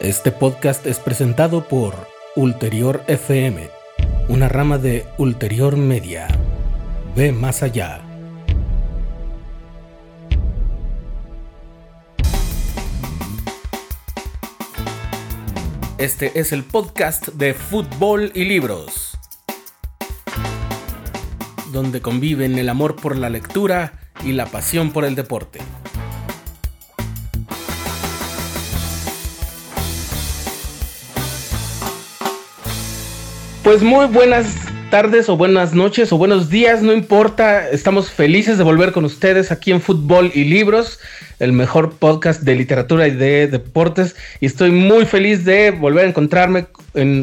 Este podcast es presentado por Ulterior FM, una rama de Ulterior Media. Ve más allá. Este es el podcast de fútbol y libros, donde conviven el amor por la lectura y la pasión por el deporte. Pues muy buenas tardes o buenas noches o buenos días, no importa. Estamos felices de volver con ustedes aquí en Fútbol y Libros, el mejor podcast de literatura y de deportes. Y estoy muy feliz de volver a encontrarme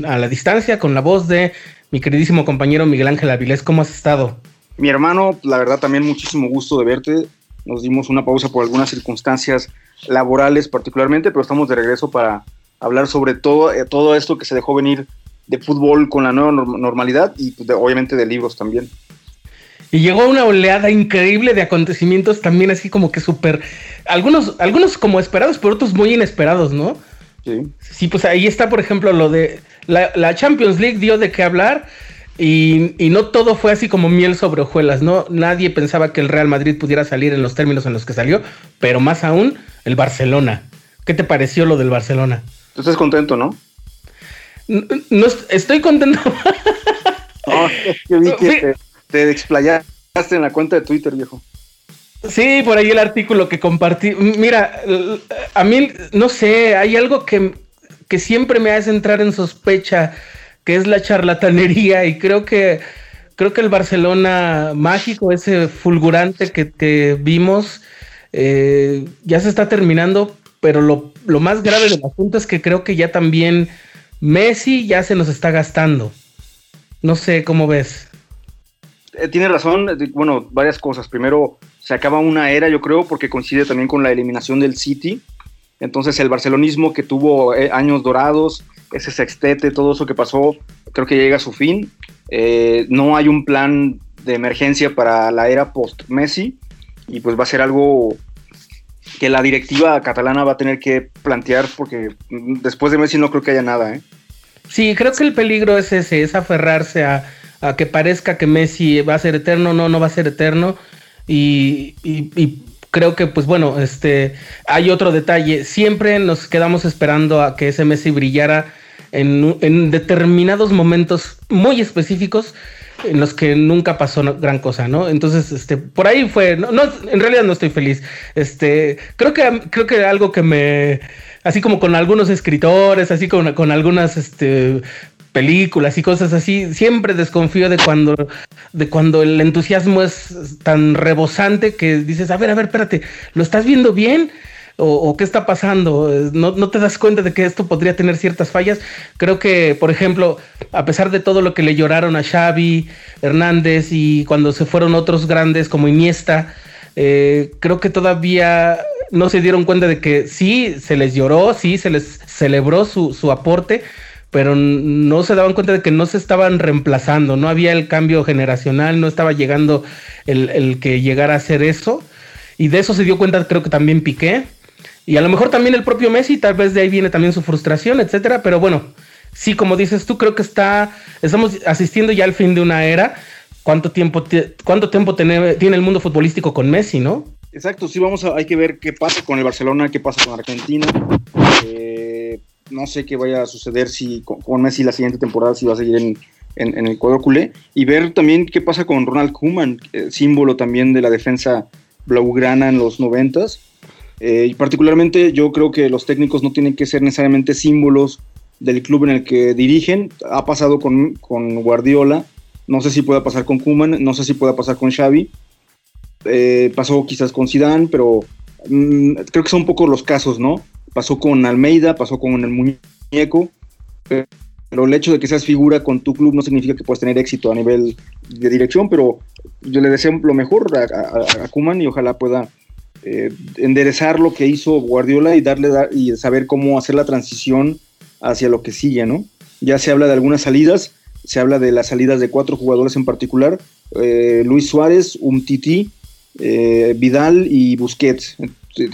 a la distancia con la voz de mi queridísimo compañero Miguel Ángel Avilés. ¿Cómo has estado? Mi hermano, la verdad también muchísimo gusto de verte. Nos dimos una pausa por algunas circunstancias laborales particularmente, pero estamos de regreso para hablar sobre todo, eh, todo esto que se dejó venir de fútbol con la nueva normalidad y pues, obviamente de libros también. Y llegó una oleada increíble de acontecimientos también así como que súper, algunos, algunos como esperados, pero otros muy inesperados, ¿no? Sí. Sí, pues ahí está, por ejemplo, lo de la, Champions League dio de qué hablar y, y, no todo fue así como miel sobre hojuelas, ¿no? Nadie pensaba que el Real Madrid pudiera salir en los términos en los que salió, pero más aún el Barcelona. ¿Qué te pareció lo del Barcelona? Tú estás contento, ¿no? No, estoy contento. no, yo vi que te, explayaste en la cuenta de Twitter, viejo. Sí, por ahí el artículo que compartí. Mira, a mí, no sé, hay algo que, que siempre me hace entrar en sospecha, que es la charlatanería, y creo que creo que el Barcelona mágico, ese fulgurante que, vimos, eh, ya se está terminando, pero lo, lo, más grave del asunto es que creo que ya también Messi ya se nos está gastando. No sé cómo ves. Eh, tiene razón, eh, bueno, varias cosas. Primero, se acaba una era, yo creo, porque coincide también con la eliminación del City. Entonces, el barcelonismo que tuvo eh, años dorados, ese sextete, todo eso que pasó, creo que llega a su fin. no hay un plan de emergencia para la era post-Messi y pues va a ser algo que la directiva catalana va a tener que plantear porque después de Messi no creo que haya nada. ¿eh? Sí, creo que el peligro es ese, es aferrarse a, que parezca que Messi va a ser eterno, no, no va a ser eterno. Y, creo que, pues bueno, este, hay otro detalle. Siempre nos quedamos esperando a que ese Messi brillara en, en determinados momentos muy específicos en los que nunca pasó gran cosa, ¿no? Entonces, este, por ahí fue, no, en realidad no estoy feliz. Este, creo que, creo que algo que me, así como con algunos escritores, así con, con algunas, este, películas y cosas así, siempre desconfío de cuando, de cuando el entusiasmo es tan rebosante que dices, a ver, a ver, espérate, ¿lo estás viendo bien? O, qué está pasando? ¿No, ¿No, te das cuenta de que esto podría tener ciertas fallas? Creo que, por ejemplo, a pesar de todo lo que le lloraron a Xavi, Hernández y cuando se fueron otros grandes como Iniesta, eh, creo que todavía no se dieron cuenta de que sí, se les lloró, sí, se les celebró su, su aporte, pero no se daban cuenta de que no se estaban reemplazando, no había el cambio generacional, no estaba llegando el, el que llegara a hacer eso. Y de eso se dio cuenta, creo que también Piqué. Y a lo mejor también el propio Messi, tal vez de ahí viene también su frustración, etcétera. Pero bueno, sí, como dices tú, creo que está, estamos asistiendo ya al fin de una era. ¿Cuánto tiempo, cuánto tiempo tiene, el mundo futbolístico con Messi, no? Exacto, sí, vamos a, hay que ver qué pasa con el Barcelona, qué pasa con Argentina. Eh, no sé qué vaya a suceder si con, Messi la siguiente temporada, si va a seguir en, en, el cuadro culé. Y ver también qué pasa con Ronald Koeman, símbolo también de la defensa blaugrana en los noventas. Eh, particularmente yo creo que los técnicos no tienen que ser necesariamente símbolos del club en el que dirigen. Ha pasado con, Guardiola, no sé si pueda pasar con Kuman, no sé si pueda pasar con Xavi. Eh, pasó quizás con Zidane, pero mm, creo que son un poco los casos, ¿no? Pasó con Almeida, pasó con el muñeco, pero el hecho de que seas figura con tu club no significa que puedas tener éxito a nivel de dirección, pero yo le deseo lo mejor a, a, a Kuman y ojalá pueda eh, enderezar lo que hizo Guardiola y darle y saber cómo hacer la transición hacia lo que sigue, ¿no? Ya se habla de algunas salidas, se habla de las salidas de cuatro jugadores en particular, eh, Luis Suárez, Umtiti, eh, Vidal y Busquets,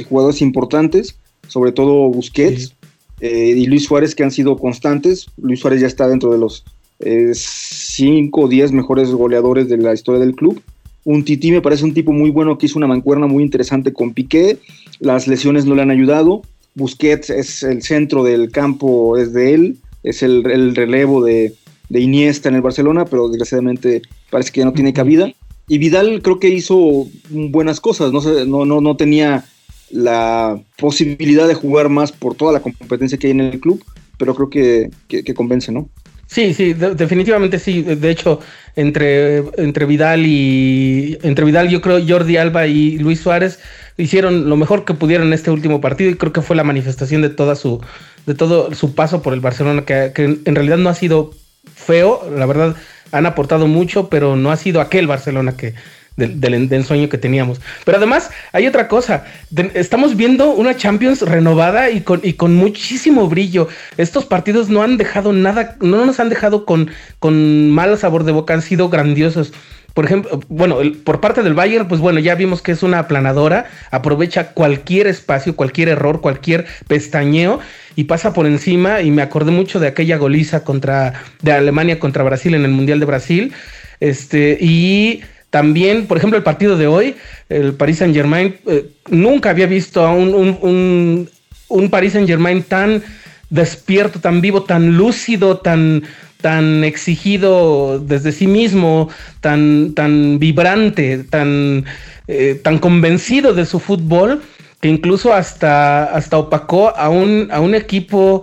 jugadores importantes, sobre todo Busquets. eh, y Luis Suárez que han sido constantes. Luis Suárez ya está dentro de los 5 o 10 mejores goleadores de la historia del club. Un Titi me parece un tipo muy bueno que hizo una mancuerna muy interesante con Piqué. Las lesiones no le han ayudado. Busquets es el centro del campo, es de él. Es el, relevo de, de, Iniesta en el Barcelona, pero desgraciadamente parece que ya no tiene cabida. Y Vidal creo que hizo buenas cosas. No, no, no, no tenía la posibilidad de jugar más por toda la competencia que hay en el club, pero creo que, que convence, ¿no? Sí, sí, definitivamente sí. De hecho, entre, entre Vidal y entre Vidal, yo creo Jordi Alba y Luis Suárez hicieron lo mejor que pudieron en este último partido y creo que fue la manifestación de toda su, de todo su paso por el Barcelona, que, que en realidad no ha sido feo, la verdad han aportado mucho, pero no ha sido aquel Barcelona que, del, ensueño que teníamos. Pero además hay otra cosa, estamos viendo una Champions renovada y con, y con muchísimo brillo. Estos partidos no han dejado nada, no nos han dejado con, con mal sabor de boca, han sido grandiosos. Por ejemplo, bueno, por parte del Bayern, pues bueno, ya vimos que es una aplanadora, aprovecha cualquier espacio, cualquier error, cualquier pestañeo y pasa por encima. Y me acordé mucho de aquella goliza contra de Alemania contra Brasil en el Mundial de Brasil. Este, y también, por ejemplo, el partido de hoy, el Paris Saint Germain, eh, nunca había visto a un, un, un, Paris Saint Germain tan despierto, tan vivo, tan lúcido, tan, tan exigido desde sí mismo, tan, tan vibrante, tan, eh, tan convencido de su fútbol, que incluso hasta, hasta opacó a un, a un equipo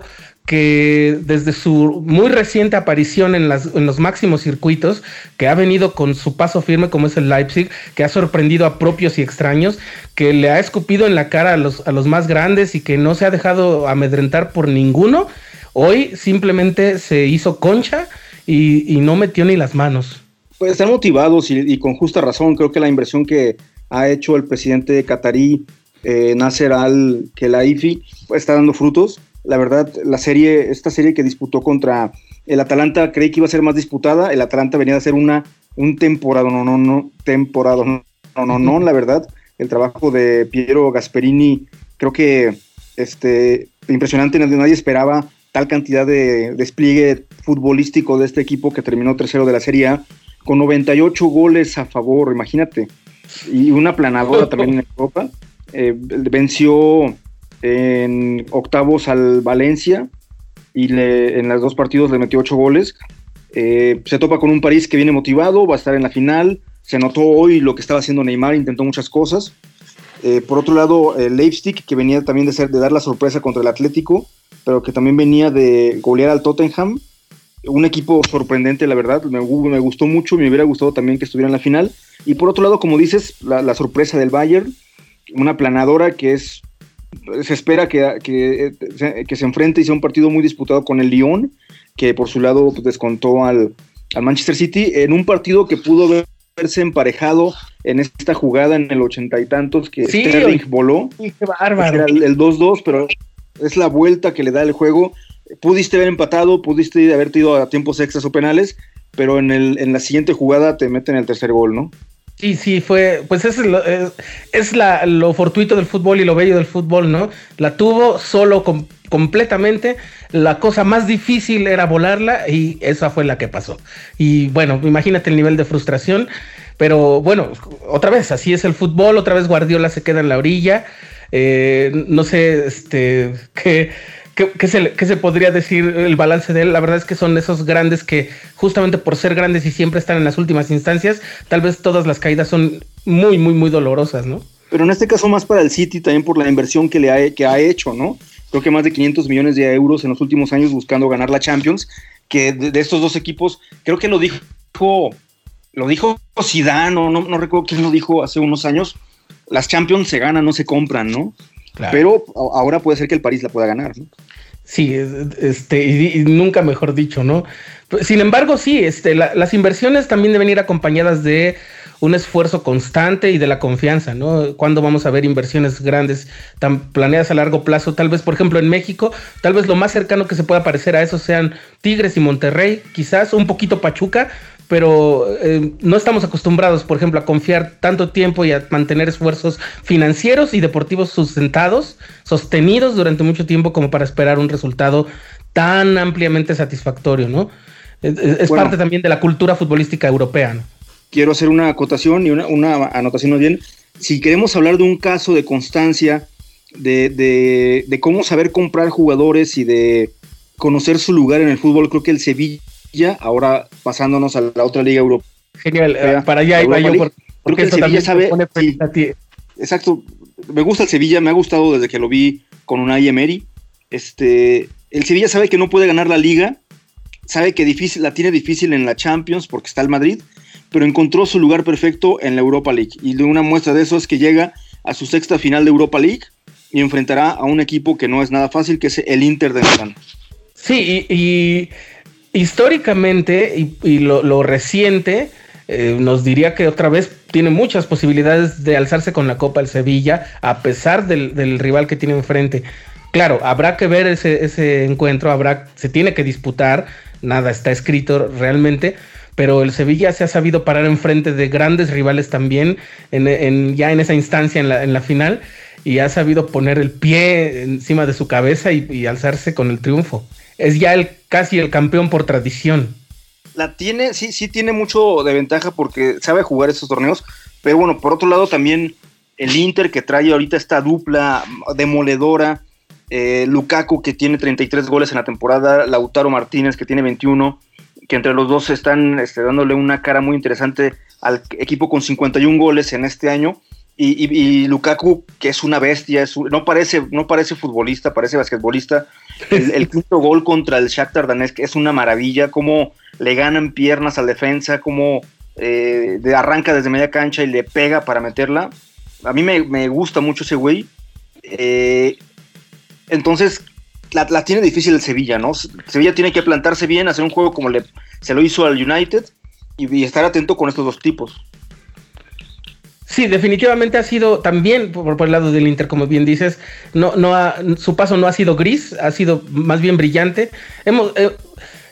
que desde su muy reciente aparición en, los máximos circuitos, que ha venido con su paso firme como es el Leipzig, que ha sorprendido a propios y extraños, que le ha escupido en la cara a los, más grandes y que no se ha dejado amedrentar por ninguno, hoy simplemente se hizo concha y, no metió ni las manos. Pues están motivados y, con justa razón. Creo que la inversión que ha hecho el presidente catarí, eh, Nasser al-Khelaifi, está dando frutos la verdad, la serie, esta serie que disputó contra el Atalanta, creí que iba a ser más disputada. El Atalanta venía a ser una, un temporada, no, no, no, temporada, no, no, no, la verdad. El trabajo de Piero Gasperini, creo que este, impresionante, nadie esperaba tal cantidad de despliegue futbolístico de este equipo que terminó tercero de la Serie A, con 98 goles a favor, imagínate, y una planadora también en Europa. Eh, venció en octavos al Valencia y le, en los dos partidos le metió ocho goles. Eh, se topa con un París que viene motivado, va a estar en la final. Se notó hoy lo que estaba haciendo Neymar, intentó muchas cosas. Eh, por otro lado, el Leipzig, que venía también de, ser, de dar la sorpresa contra el Atlético, pero que también venía de golear al Tottenham. Un equipo sorprendente, la verdad, me, me gustó mucho, me hubiera gustado también que estuviera en la final. Y por otro lado, como dices, la, la sorpresa del Bayern, una planadora que es se espera que, que, se enfrente y sea un partido muy disputado con el Lyon, que por su lado pues, descontó al, Manchester City en un partido que pudo verse emparejado en esta jugada en el ochenta y tantos que Sterling voló. Era el 2-2, pero es la vuelta que le da el juego. Pudiste haber empatado, pudiste haber ido a tiempos extras o penales, pero en, el, en la siguiente jugada te meten el tercer gol, ¿no? Sí, sí, fue, pues es, lo, es, la, lo fortuito del fútbol y lo bello del fútbol, ¿no? La tuvo solo completamente, la cosa más difícil era volarla y esa fue la que pasó. Y bueno, imagínate el nivel de frustración, pero bueno, otra vez, así es el fútbol, otra vez Guardiola se queda en la orilla, eh, no sé, este, qué ¿Qué, se, podría decir el balance de él? La verdad es que son esos grandes que justamente por ser grandes y siempre están en las últimas instancias, tal vez todas las caídas son muy, muy, muy dolorosas, ¿no? Pero en este caso más para el City también por la inversión que, le ha, que ha hecho, ¿no? Creo que más de 500 millones de euros en los últimos años buscando ganar la Champions, que de, estos dos equipos, creo que lo dijo, lo dijo Zidane, no, no, no recuerdo quién lo dijo hace unos años, las Champions se ganan, no se compran, ¿no? Pero ahora puede ser que el París la pueda ganar, ¿no? Sí, este, y, nunca mejor dicho, ¿no? Sin embargo, sí, este, las inversiones también deben ir acompañadas de un esfuerzo constante y de la confianza, ¿no? Cuando vamos a ver inversiones grandes tan planeadas a largo plazo? Tal vez, por ejemplo, en México, tal vez lo más cercano que se pueda parecer a eso sean Tigres y Monterrey, quizás un poquito Pachuca, pero eh, no estamos acostumbrados, por ejemplo, a confiar tanto tiempo y a mantener esfuerzos financieros y deportivos sustentados, sostenidos durante mucho tiempo como para esperar un resultado tan ampliamente satisfactorio, ¿no? Es, parte también de la cultura futbolística europea, ¿no? Quiero hacer una acotación y una, una anotación bien. Si queremos hablar de un caso de constancia, de, de, de cómo saber comprar jugadores y de conocer su lugar en el fútbol, creo que el Sevilla ahora pasándonos a la otra liga europea. Genial, eh, para allá iba yo, porque el Sevilla sabe. exacto, me gusta el Sevilla, me ha gustado desde que lo vi con una Emery. Este, el Sevilla sabe que no puede ganar la liga, sabe que difícil, la tiene difícil en la Champions porque está el Madrid, pero encontró su lugar perfecto en la Europa League. Y una muestra de eso es que llega a su sexta final de Europa League y enfrentará a un equipo que no es nada fácil, que es el Inter de Milán. Sí, y históricamente y, lo, reciente eh, nos diría que otra vez tiene muchas posibilidades de alzarse con la Copa el Sevilla, a pesar del, rival que tiene enfrente. Claro, habrá que ver ese, encuentro, habrá, se tiene que disputar, nada está escrito realmente, pero el Sevilla se ha sabido parar enfrente de grandes rivales también, en, ya en esa instancia en la, en la, final, y ha sabido poner el pie encima de su cabeza y alzarse con el triunfo es ya el casi el campeón por tradición. La tiene, sí, sí tiene mucho de ventaja porque sabe jugar estos torneos, pero bueno, por otro lado también el Inter que trae ahorita esta dupla demoledora, eh, Lukaku que tiene 33 goles en la temporada, Lautaro Martínez que tiene 21, que entre los dos están este, dándole una cara muy interesante al equipo con 51 goles en este año. Y, Lukaku, que es una bestia, no, parece, no parece futbolista, parece basquetbolista, el, quinto gol contra el Shakhtar Donetsk es una maravilla, cómo le ganan piernas al defensa, cómo eh, arranca desde media cancha y le pega para meterla. A mí me, gusta mucho ese güey. Eh, entonces, la, tiene difícil el Sevilla, ¿no? Sevilla tiene que plantarse bien, hacer un juego como le, se lo hizo al United y estar atento con estos dos tipos. Sí, definitivamente ha sido también por, el lado del Inter, como bien dices, no, no su paso no ha sido gris, ha sido más bien brillante. Hemos, eh,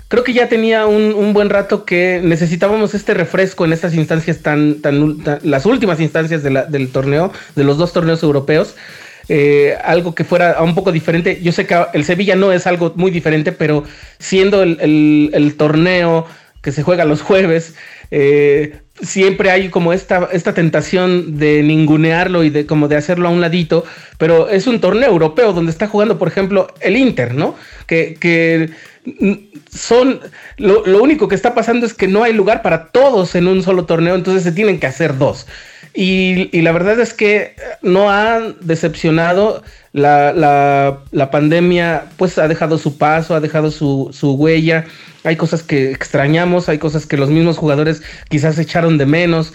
creo que ya tenía un, buen rato que necesitábamos este refresco en estas instancias tan, tan, las últimas instancias del torneo, de los dos torneos europeos. Eh, algo que fuera un poco diferente. Yo sé que el Sevilla no es algo muy diferente, pero siendo el torneo se juega los jueves, eh, siempre hay como esta, esta tentación de ningunearlo y de como de hacerlo a un ladito, pero es un torneo europeo donde está jugando, por ejemplo, el Inter, ¿no? Que, que son, lo, lo, único que está pasando es que no hay lugar para todos en un solo torneo, entonces se tienen que hacer dos. Y, la verdad es que no ha decepcionado. La, la, la, pandemia, pues ha dejado su paso, ha dejado su, su huella. Hay cosas que extrañamos, hay cosas que los mismos jugadores quizás echaron de menos,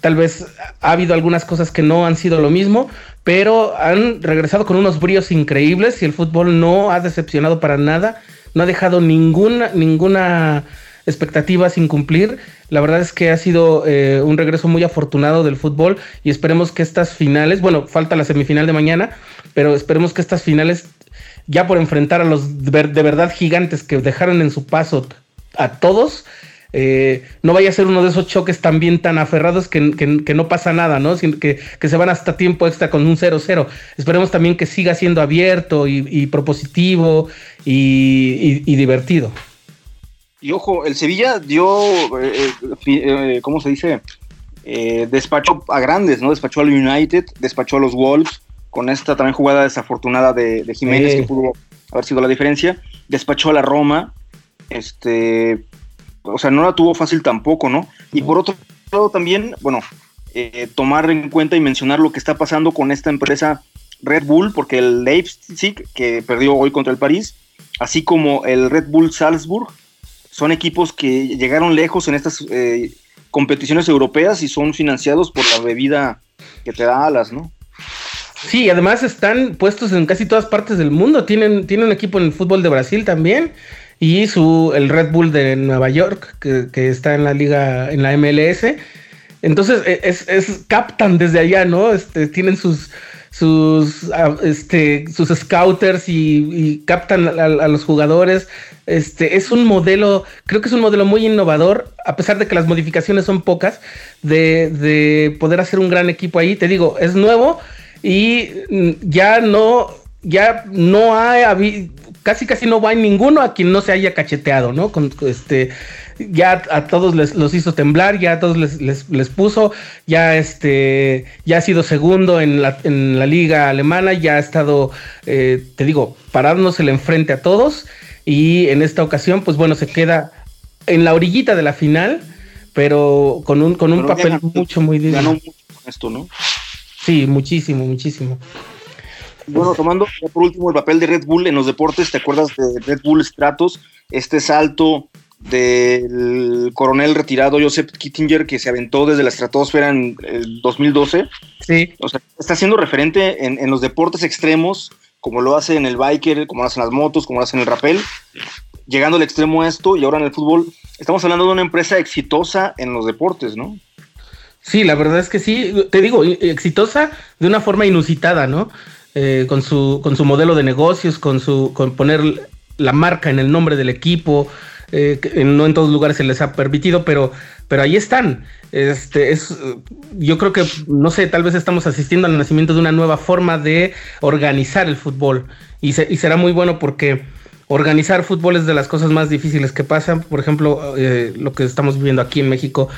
tal vez ha habido algunas cosas que no han sido lo mismo, pero han regresado con unos bríos increíbles y el fútbol no ha decepcionado para nada, no ha dejado ninguna, ninguna expectativa sin cumplir. La verdad es que ha sido eh, un regreso muy afortunado del fútbol y esperemos que estas finales, bueno, falta la semifinal de mañana, pero esperemos que estas finales ya por enfrentar a los de verdad gigantes que dejaron en su paso a todos, eh, no vaya a ser uno de esos choques también tan aferrados que, no pasa nada, ¿no? que, se van hasta tiempo extra con un 0-0. Esperemos también que siga siendo abierto y, propositivo y, divertido. Y ojo, el Sevilla dio, eh, eh, ¿cómo se dice? despachó a grandes, ¿no? Despachó al United, despachó a los Wolves, con esta también jugada desafortunada de, Jiménez, que pudo haber sido la diferencia. Despachó a la Roma, este, o sea, no la tuvo fácil tampoco, ¿no? Y por otro lado también, bueno, eh, tomar en cuenta y mencionar lo que está pasando con esta empresa Red Bull, porque el Leipzig, que perdió hoy contra el París, así como el Red Bull Salzburg, son equipos que llegaron lejos en estas eh, competiciones europeas y son financiados por la bebida que te da alas, ¿no? Sí, además están puestos en casi todas partes del mundo. Tienen, tienen equipo en el fútbol de Brasil también. Y su, el Red Bull de Nueva York, que, está en la liga, en la MLS. Entonces, e, es, captan desde allá, ¿no? Este, tienen sus, sus, ah, este, sus scouters y, captan a, los jugadores. Este, es un modelo, creo que es un modelo muy innovador, a pesar de que las modificaciones son pocas, de, de poder hacer un gran equipo ahí. Te digo, es nuevo y mm, ya no, ya no hay casi casi no va ninguno a quien no se haya cacheteado, ¿no? Este, ya a todos les los hizo temblar, ya a todos les, les, puso, ya este, ya ha sido segundo en la, en la liga alemana, ya ha estado, eh, te digo, pararnos el enfrente a todos y en esta ocasión, pues bueno, se queda en la orillita de la final, pero con un, con un papel mucho, muy Ganó mucho con esto, ¿no? Sí, muchísimo, muchísimo. Bueno, tomando por último el papel de Red Bull en los deportes, ¿te acuerdas de Red Bull Stratos? Este salto del coronel retirado Joseph Kittinger que se aventó desde la estratosfera en el 2012. Sí. O sea, está siendo referente en, los deportes extremos, como lo hace en el biker, como lo hacen las motos, como lo hace en el rappel, llegando al extremo a esto y ahora en el fútbol. Estamos hablando de una empresa exitosa en los deportes, ¿no? Sí, la verdad es que sí, te digo, exitosa de una forma inusitada, ¿no? Eh, con, su, con su modelo de negocios, con su con poner la marca en el nombre del equipo, eh, no en todos lugares se les ha permitido, pero, pero ahí están. Este, es, yo creo que, no sé, tal vez estamos asistiendo al nacimiento de una nueva forma de organizar el fútbol y, será muy bueno porque organizar fútbol es de las cosas más difíciles que pasan. Por ejemplo, eh, lo que estamos viviendo aquí en México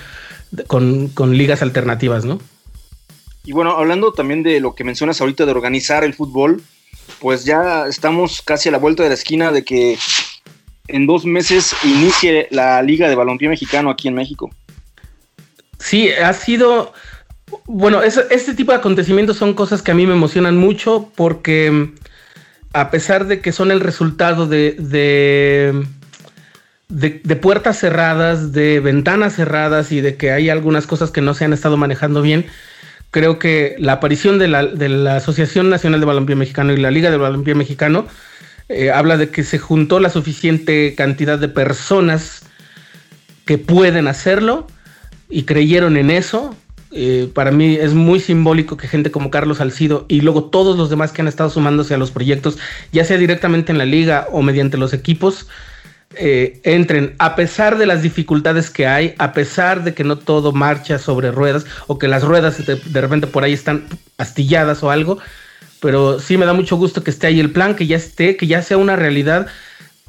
con, con ligas alternativas, ¿no? Y bueno, hablando también de lo que mencionas ahorita de organizar el fútbol, pues ya estamos casi a la vuelta de la esquina de que en dos meses inicie la Liga de Balompié Mexicano aquí en México. Sí, ha sido. Bueno, este tipo de acontecimientos son cosas que a mí me emocionan mucho porque a pesar de que son el resultado de, de, de, puertas cerradas, de ventanas cerradas y de que hay algunas cosas que no se han estado manejando bien, creo que la aparición de la, de la Asociación Nacional de Balompié Mexicano y la Liga de Balompié Mexicano eh, habla de que se juntó la suficiente cantidad de personas que pueden hacerlo y creyeron en eso. Eh, para mí es muy simbólico que gente como Carlos Salcido y luego todos los demás que han estado sumándose a los proyectos, ya sea directamente en la liga o mediante los equipos, eh, entren, a pesar de las dificultades que hay, a pesar de que no todo marcha sobre ruedas o que las ruedas de, de repente por ahí están astilladas o algo, pero sí me da mucho gusto que esté ahí el plan, que ya esté, que ya sea una realidad,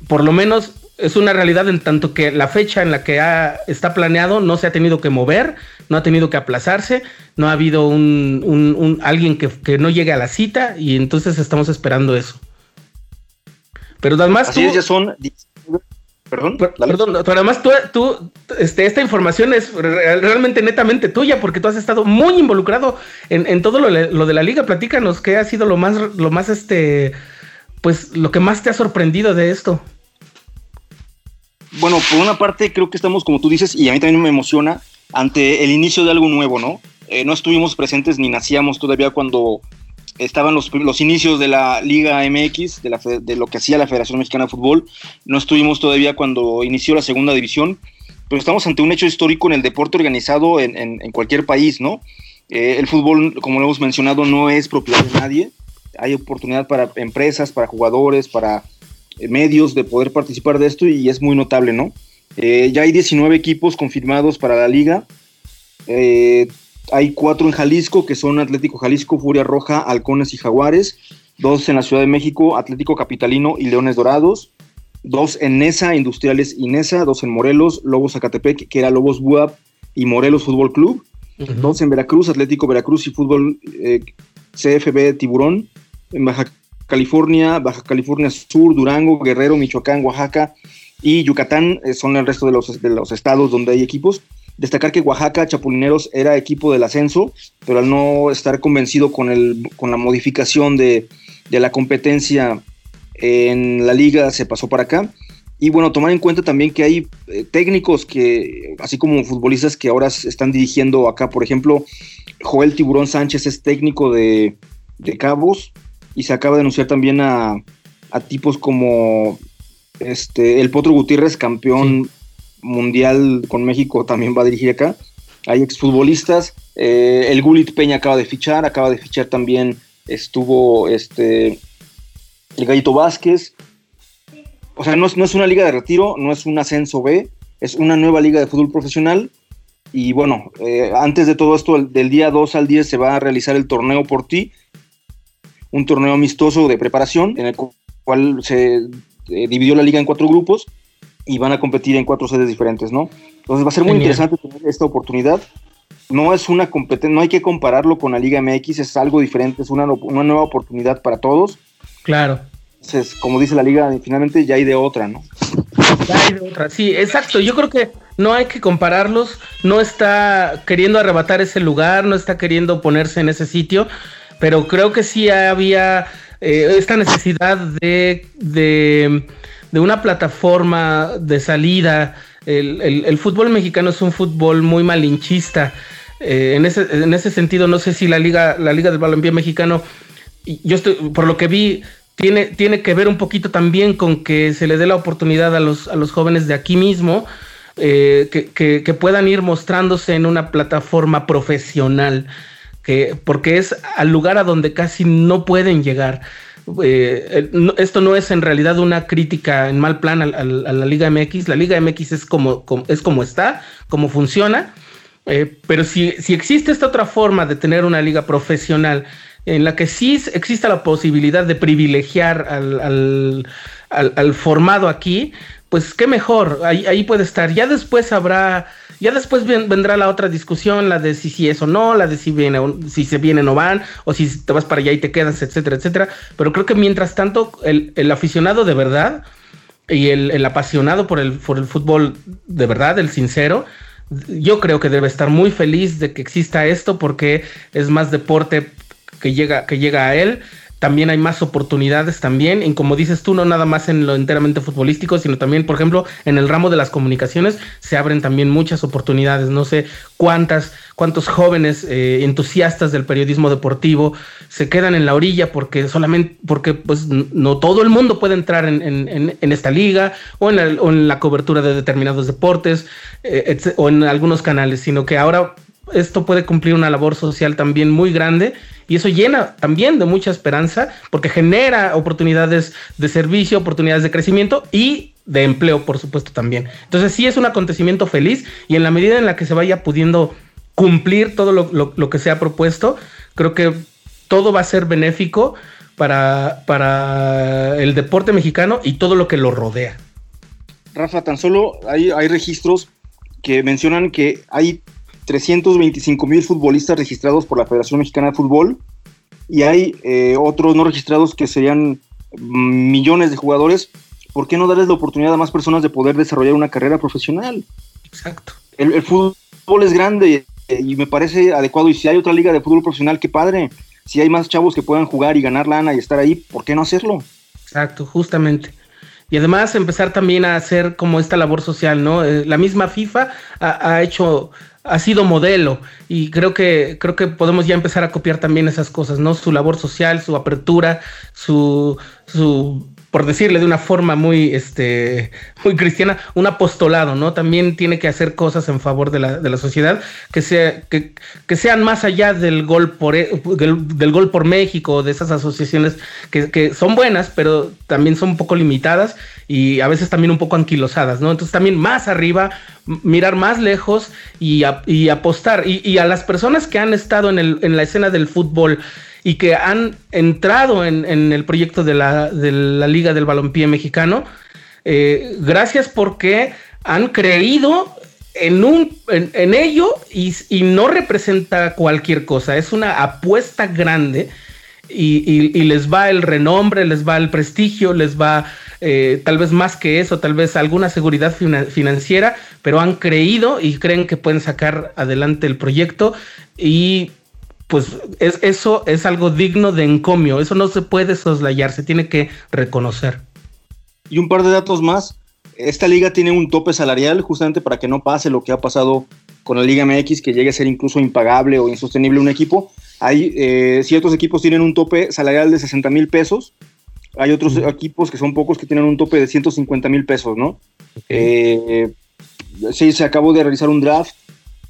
por lo menos es una realidad en tanto que la fecha en la que está planeado no se ha tenido que mover, no ha tenido que aplazarse, no ha habido un, alguien que, no llegue a la cita y entonces estamos esperando eso. Pero además... Así es, ya son Perdón, perdón, pero además tú, este, esta información es realmente netamente tuya porque tú has estado muy involucrado en, todo lo, de la liga. Platícanos qué ha sido lo más, lo más, este, pues, lo que más te ha sorprendido de esto. Bueno, por una parte creo que estamos, como tú dices, y a mí también me emociona, ante el inicio de algo nuevo, ¿no? Eh, no estuvimos presentes ni nacíamos todavía cuando estaban los, los, inicios de la Liga MX, de, la, lo que hacía la Federación Mexicana de Fútbol. No estuvimos todavía cuando inició la segunda división, pero estamos ante un hecho histórico en el deporte organizado en, cualquier país, ¿no? Eh, el fútbol, como lo hemos mencionado, no es propiedad de nadie. Hay oportunidad para empresas, para jugadores, para medios de poder participar de esto y es muy notable, ¿no? Eh, ya hay 19 equipos confirmados para la liga. Eh, hay cuatro en Jalisco, que son Atlético Jalisco, Furia Roja, Halcones y Jaguares. Dos en la Ciudad de México, Atlético Capitalino y Leones Dorados. Dos en Nesa, Industriales y Nesa. Dos en Morelos, Lobos Zacatepec, que era Lobos Buap y Morelos Fútbol Club. Dos en Veracruz, Atlético Veracruz y Fútbol eh, CFB Tiburón. En Baja California, Baja California Sur, Durango, Guerrero, Michoacán, Oaxaca y Yucatán eh, son el resto de los, de estados donde hay equipos. Destacar que Oaxaca Chapulineros era equipo del ascenso, pero al no estar convencido con, el, con la modificación de, la competencia en la liga se pasó para acá. Y bueno, tomar en cuenta también que hay eh, técnicos que, así como futbolistas que ahora están dirigiendo acá, por ejemplo, Joel Tiburón Sánchez es técnico de, Cabos y se acaba de anunciar también a, tipos como este, el Potro Gutiérrez, campeón mundial con México también va a dirigir acá. Hay exfutbolistas. Eh, el Gulit Peña acaba de fichar, acaba de fichar también estuvo este el Gallito Vázquez. O sea, no es, no es una liga de retiro, no es un ascenso B, es una nueva liga de fútbol profesional. Y bueno, eh, antes de todo esto, del día 2 al 10 se va a realizar el torneo por ti, un torneo amistoso de preparación en el cual se eh, dividió la liga en cuatro grupos y van a competir en cuatro sedes diferentes, ¿no? Entonces va a ser muy interesante tener esta oportunidad. No es una competencia, no hay que compararlo con la Liga MX, es algo diferente, es una, una nueva oportunidad para todos. Claro. Entonces, como dice la liga, finalmente ya hay de otra, ¿no? Ya hay de otra, sí, exacto. Yo creo que no hay que compararlos, no está queriendo arrebatar ese lugar, no está queriendo ponerse en ese sitio, pero creo que sí había eh, esta necesidad de, de, una plataforma de salida. El, fútbol mexicano es un fútbol muy malinchista. Eh, en, ese, en ese sentido, no sé si la liga, la liga del balompié mexicano, yo estoy, por lo que vi, tiene, tiene que ver un poquito también con que se le dé la oportunidad a los, a los jóvenes de aquí mismo, eh, que, que, puedan ir mostrándose en una plataforma profesional que, porque es al lugar a donde casi no pueden llegar. Eh, esto no es en realidad una crítica en mal plan a, la Liga MX. La Liga MX es como, es como está, como funciona. Eh, pero si, si, existe esta otra forma de tener una liga profesional en la que sí exista la posibilidad de privilegiar al, al formado aquí, pues qué mejor, ahí, ahí, puede estar. Ya después habrá, ya después vendrá la otra discusión, la de si sí es o no, la de si viene, si se viene o van, o si te vas para allá y te quedas, etcétera, etcétera. Pero creo que mientras tanto, el, el aficionado de verdad y el, el, apasionado por el, por el fútbol de verdad, el sincero, yo creo que debe estar muy feliz de que exista esto porque es más deporte que llega, que llega a él también hay más oportunidades también, y como dices tú, no nada más en lo enteramente futbolístico, sino también, por ejemplo, en el ramo de las comunicaciones se abren también muchas oportunidades. No sé cuántas, cuántos jóvenes eh, entusiastas del periodismo deportivo se quedan en la orilla porque solamente, porque pues no todo el mundo puede entrar en, esta liga o en, la, o en, la, cobertura de determinados deportes eh, o en algunos canales, sino que ahora esto puede cumplir una labor social también muy grande y eso llena también de mucha esperanza porque genera oportunidades de servicio, oportunidades de crecimiento y de empleo, por supuesto, también. Entonces sí es un acontecimiento feliz y en la medida en la que se vaya pudiendo cumplir todo lo, que se ha propuesto, creo que todo va a ser benéfico para, para el deporte mexicano y todo lo que lo rodea. Rafa, tan solo hay, hay registros que mencionan que hay 325 mil futbolistas registrados por la Federación Mexicana de Fútbol y hay eh, otros no registrados que serían millones de jugadores. ¿Por qué no darles la oportunidad a más personas de poder desarrollar una carrera profesional? Exacto. El, fútbol es grande y me parece adecuado. Y si hay otra liga de fútbol profesional, qué padre. Si hay más chavos que puedan jugar y ganar lana y estar ahí, ¿por qué no hacerlo? Exacto, justamente. Y además empezar también a hacer como esta labor social, ¿no? Eh, la misma FIFA ha hecho ha sido modelo y creo que creo que podemos ya empezar a copiar también esas cosas, ¿no? Su labor social, su apertura, su su por decirle de una forma muy, este, muy cristiana, un apostolado, ¿no? También tiene que hacer cosas en favor de la, de la sociedad que, sea, que, que, sean más allá del gol, por, e, del, gol por México, de esas asociaciones que, que, son buenas, pero también son un poco limitadas y a veces también un poco anquilosadas, ¿no? Entonces también más arriba, mirar más lejos y, y apostar. Y, y, a las personas que han estado en, el, en la escena del fútbol, y que han entrado en, el proyecto de la, Liga del Balompié Mexicano. Eh, gracias porque han creído en, un, en, ello y, no representa cualquier cosa, es una apuesta grande y, les va el renombre, les va el prestigio, les va eh, tal vez más que eso, tal vez alguna seguridad financiera, pero han creído y creen que pueden sacar adelante el proyecto y pues es, eso es algo digno de encomio, eso no se puede soslayar, se tiene que reconocer. Y un par de datos más, esta liga tiene un tope salarial justamente para que no pase lo que ha pasado con la Liga MX, que llegue a ser incluso impagable o insostenible un equipo. Hay eh, ciertos equipos tienen un tope salarial de 60 mil pesos, hay otros equipos que son pocos que tienen un tope de 150 mil pesos, ¿no? Eh, sí, se acabó de realizar un draft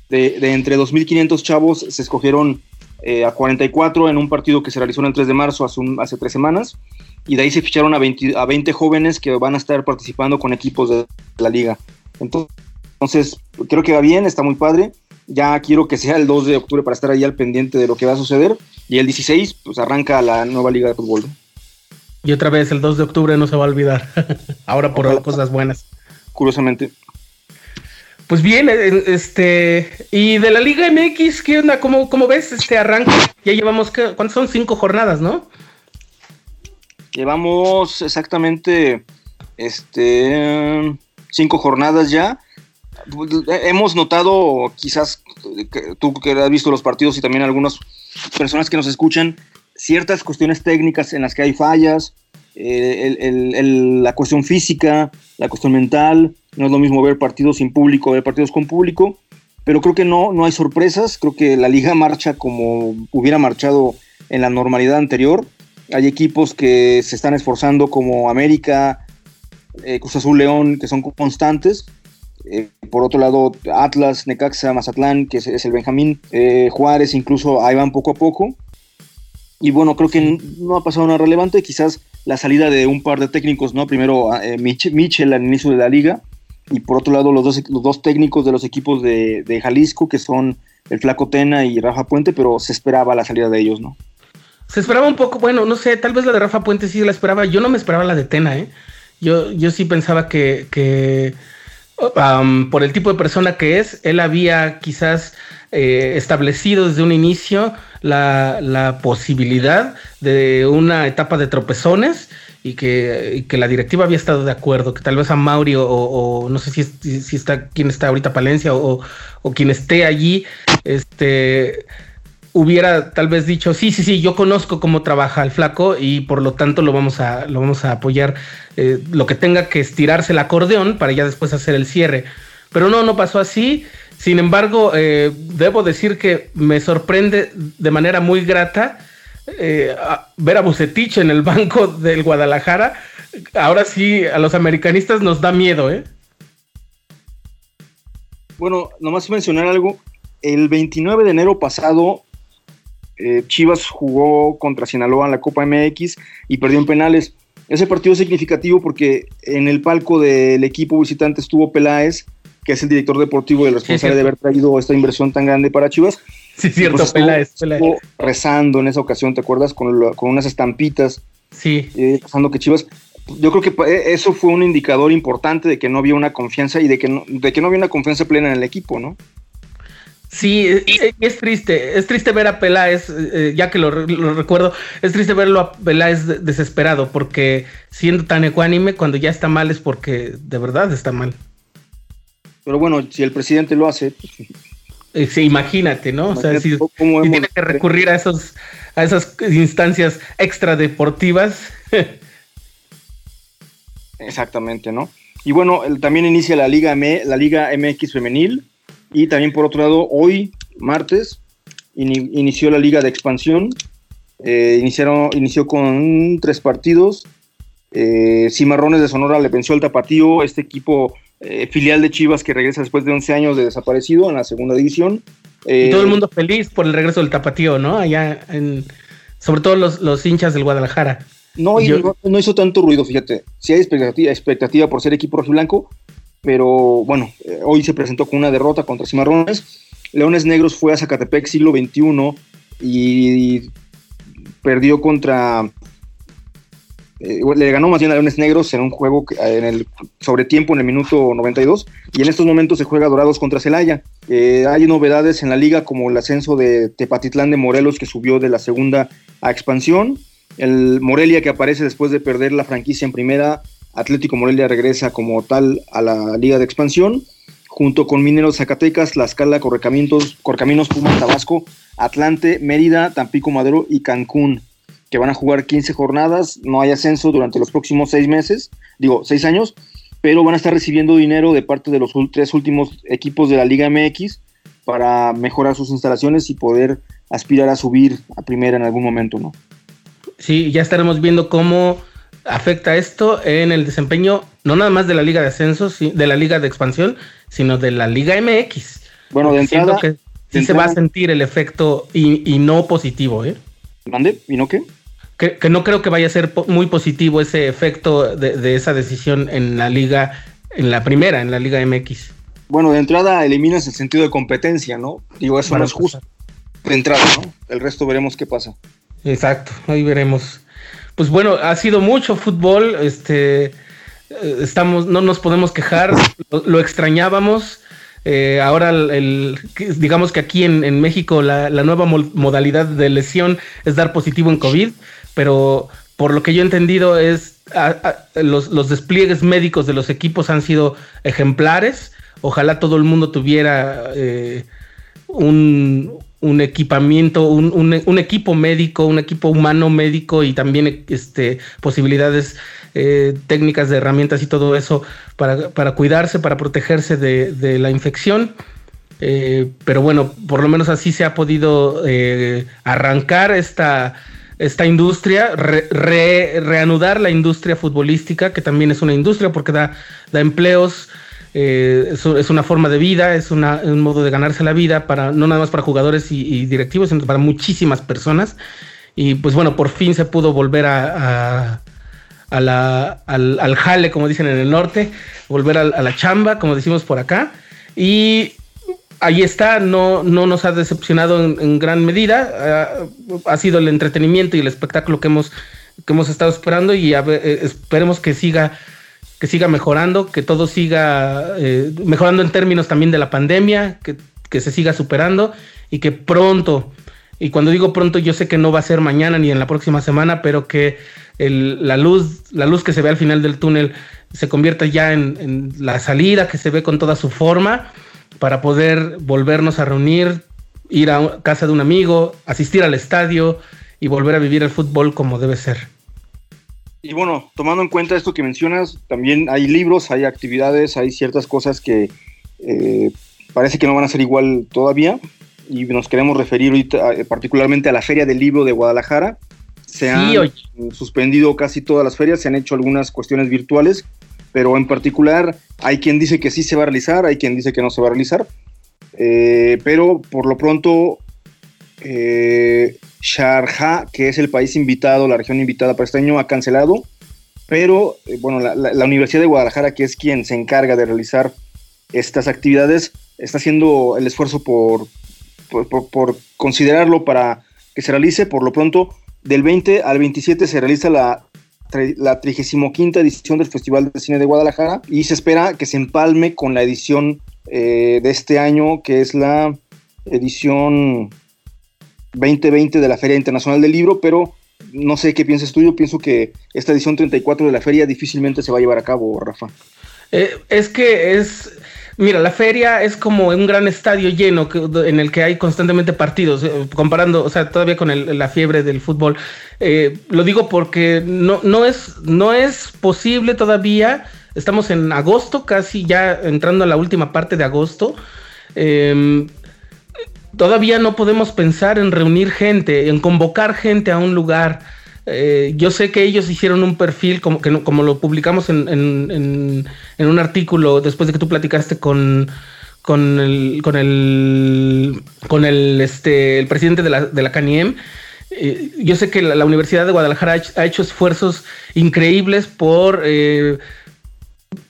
de, de entre 2.500 chavos, se escogieron eh, a 44 en un partido que se realizó el 3 de marzo hace, hace tres semanas, y de ahí se ficharon a 20, a 20 jóvenes que van a estar participando con equipos de la liga. Entonces, creo que va bien, está muy padre. Ya quiero que sea el 2 de octubre para estar ahí al pendiente de lo que va a suceder. Y el 16, pues arranca la nueva liga de fútbol. Y otra vez, el 2 de octubre no se va a olvidar. Ahora por cosas buenas. Curiosamente. Pues bien, eh, este, y de la Liga MX, ¿qué onda? ¿Cómo, cómo ves este arranque? Ya llevamos, ¿cuántas son? Cinco jornadas, ¿no? Llevamos exactamente, este, cinco jornadas ya. Hemos notado, quizás tú que has visto los partidos y también algunas personas que nos escuchan, ciertas cuestiones técnicas en las que hay fallas, eh, la cuestión física, la cuestión mental, no es lo mismo ver partidos sin público, ver partidos con público, pero creo que no, no hay sorpresas, creo que la liga marcha como hubiera marchado en la normalidad anterior, hay equipos que se están esforzando como América, eh, Cruz Azul León, que son constantes, eh, por otro lado, Atlas, Necaxa, Mazatlán, que es, el Benjamín, Juárez, incluso ahí van poco a poco. Y bueno, creo que no ha pasado nada relevante, quizás la salida de un par de técnicos, ¿no? Primero eh, Michel al inicio de la liga y por otro lado los dos, dos técnicos de los equipos de, Jalisco, que son el Flaco Tena y Rafa Puente, pero se esperaba la salida de ellos, ¿no? Se esperaba un poco, bueno, no sé, tal vez la de Rafa Puente sí la esperaba, yo no me esperaba la de Tena, ¿eh? Yo, yo sí pensaba que, que por el tipo de persona que es, él había quizás eh, establecido desde un inicio la, posibilidad de una etapa de tropezones y que, la directiva había estado de acuerdo, que tal vez a Mauri o, no sé si, si, está quien está ahorita Palencia o, o quien esté allí, este hubiera tal vez dicho, sí, sí, sí, yo conozco cómo trabaja el flaco y por lo tanto lo vamos a, lo vamos a apoyar, eh, lo que tenga que estirarse el acordeón para ya después hacer el cierre. Pero no, no pasó así. Sin embargo, eh, debo decir que me sorprende de manera muy grata eh, ver a Bucetich en el banco del Guadalajara. Ahora sí, a los americanistas nos da miedo, ¿eh? Bueno, nomás mencionar algo. El 29 de enero pasado, eh, Chivas jugó contra Sinaloa en la Copa MX y perdió en penales. Ese partido es significativo porque en el palco del equipo visitante estuvo Peláez que es el director deportivo y el responsable de haber traído esta inversión tan grande para Chivas. Sí, cierto, pues Peláez, rezando en esa ocasión, ¿te acuerdas? Con, con unas estampitas. Sí. Eh, que Chivas. Yo creo que eh, eso fue un indicador importante de que no había una confianza y de que no, de que no había una confianza plena en el equipo, ¿no? Sí, es, triste, es triste ver a Peláez, eh, ya que lo, lo, recuerdo, es triste verlo a Peláez desesperado, porque siendo tan ecuánime, cuando ya está mal es porque de verdad está mal. Pero bueno, si el presidente lo hace. Eh, sí, imagínate, ¿no? o sea, si, tiene que recurrir a esos a esas instancias extradeportivas. Exactamente, ¿no? Y bueno, también inicia la Liga M, la Liga MX femenil y también por otro lado hoy martes inició la Liga de expansión. Eh, iniciaron, inició con tres partidos. Eh, Cimarrones de Sonora le venció al Tapatío, este equipo eh, filial de Chivas que regresa después de 11 años de desaparecido en la segunda división. y todo el mundo feliz por el regreso del Tapatío, ¿no? Allá, en, sobre todo los, hinchas del Guadalajara. No, no, hizo tanto ruido, fíjate. Sí hay expectativa, expectativa por ser equipo rojiblanco, pero bueno, eh, hoy se presentó con una derrota contra Cimarrones. Leones Negros fue a Zacatepec siglo XXI y perdió contra eh, le ganó más bien a Leones Negros en un juego en el sobre tiempo en el minuto 92 y en estos momentos se juega Dorados contra Celaya. Eh, hay novedades en la liga como el ascenso de Tepatitlán de Morelos que subió de la segunda a expansión, el Morelia que aparece después de perder la franquicia en primera, Atlético Morelia regresa como tal a la liga de expansión junto con Mineros Zacatecas, La Escala, Correcaminos, Corcaminos, Pumas, Tabasco, Atlante, Mérida, Tampico Madero y Cancún que van a jugar 15 jornadas, no hay ascenso durante los próximos seis meses, digo, seis años, pero van a estar recibiendo dinero de parte de los tres últimos equipos de la Liga MX para mejorar sus instalaciones y poder aspirar a subir a primera en algún momento, ¿no? Sí, ya estaremos viendo cómo afecta esto en el desempeño, no nada más de la Liga de Ascenso, de la Liga de Expansión, sino de la Liga MX. Bueno, de entrada, sí se va a sentir el efecto y, no positivo, ¿eh? ¿Mande? ¿Y no qué? Que, no creo que vaya a ser muy positivo ese efecto de, esa decisión en la liga, en la primera, en la liga MX. Bueno, de entrada eliminas el sentido de competencia, ¿no? Digo, eso no es justo. De entrada, ¿no? El resto veremos qué pasa. Exacto, ahí veremos. Pues bueno, ha sido mucho fútbol, este, eh, estamos, no nos podemos quejar, lo extrañábamos eh, ahora, digamos que aquí en, México la, nueva modalidad de lesión es dar positivo en COVID, pero por lo que yo he entendido es los, despliegues médicos de los equipos han sido ejemplares. Ojalá todo el mundo tuviera eh, un, equipamiento, un, equipo médico, un equipo humano médico y también este, posibilidades eh, técnicas de herramientas y todo eso para, cuidarse, para protegerse de, la infección. Eh, pero bueno, por lo menos así se ha podido eh, arrancar esta, esta industria, reanudar la industria futbolística, que también es una industria porque da, da empleos, es, una forma de vida, es un modo de ganarse la vida, para, no nada más para jugadores y, directivos, sino para muchísimas personas. Y pues bueno, por fin se pudo volver a al, jale, como dicen en el norte, volver a, la chamba, como decimos por acá. Y ahí está, no, no nos ha decepcionado en, gran medida. ha sido el entretenimiento y el espectáculo que hemos, que hemos estado esperando y eh, esperemos que siga que siga mejorando, que todo siga eh, mejorando en términos también de la pandemia, que, que, se siga superando y que pronto, y cuando digo pronto yo sé que no va a ser mañana ni en la próxima semana, pero que la, luz, la luz que se ve al final del túnel se convierta ya en, la salida que se ve con toda su forma para poder volvernos a reunir, ir a casa de un amigo, asistir al estadio y volver a vivir el fútbol como debe ser. Y bueno, tomando en cuenta esto que mencionas, también hay libros, hay actividades, hay ciertas cosas que eh, parece que no van a ser igual todavía. Y nos queremos referir eh, particularmente a la Feria del Libro de Guadalajara, se han suspendido casi todas las ferias, se han hecho algunas cuestiones virtuales, pero en particular hay quien dice que sí se va a realizar, hay quien dice que no se va a realizar, eh, pero por lo pronto eh, Sharjah, que es el país invitado, la región invitada para este año, ha cancelado, pero eh, bueno, la, Universidad de Guadalajara, que es quien se encarga de realizar estas actividades, está haciendo el esfuerzo por, considerarlo para que se realice. Por lo pronto, del 20 al 27 se realiza la, la 35 edición del Festival de Cine de Guadalajara y se espera que se empalme con la edición eh, de este año, que es la edición 2020 de la Feria Internacional del Libro, pero no sé qué piensas tú, yo pienso que esta edición 34 de la feria difícilmente se va a llevar a cabo, Rafa. Eh, es que es Mira, la feria es como un gran estadio lleno en el que hay constantemente partidos, eh, comparando, o sea, todavía con la fiebre del fútbol. Eh, lo digo porque no, no, es, no es posible todavía, estamos en agosto, casi ya entrando a la última parte de agosto. Todavía no podemos pensar en reunir gente, en convocar gente a un lugar. Eh, yo sé que ellos hicieron un perfil como, lo publicamos en, un artículo después de que tú platicaste con, con el, este, el presidente de la, de. Eh, yo sé que la, Universidad de Guadalajara ha hecho, esfuerzos increíbles por eh,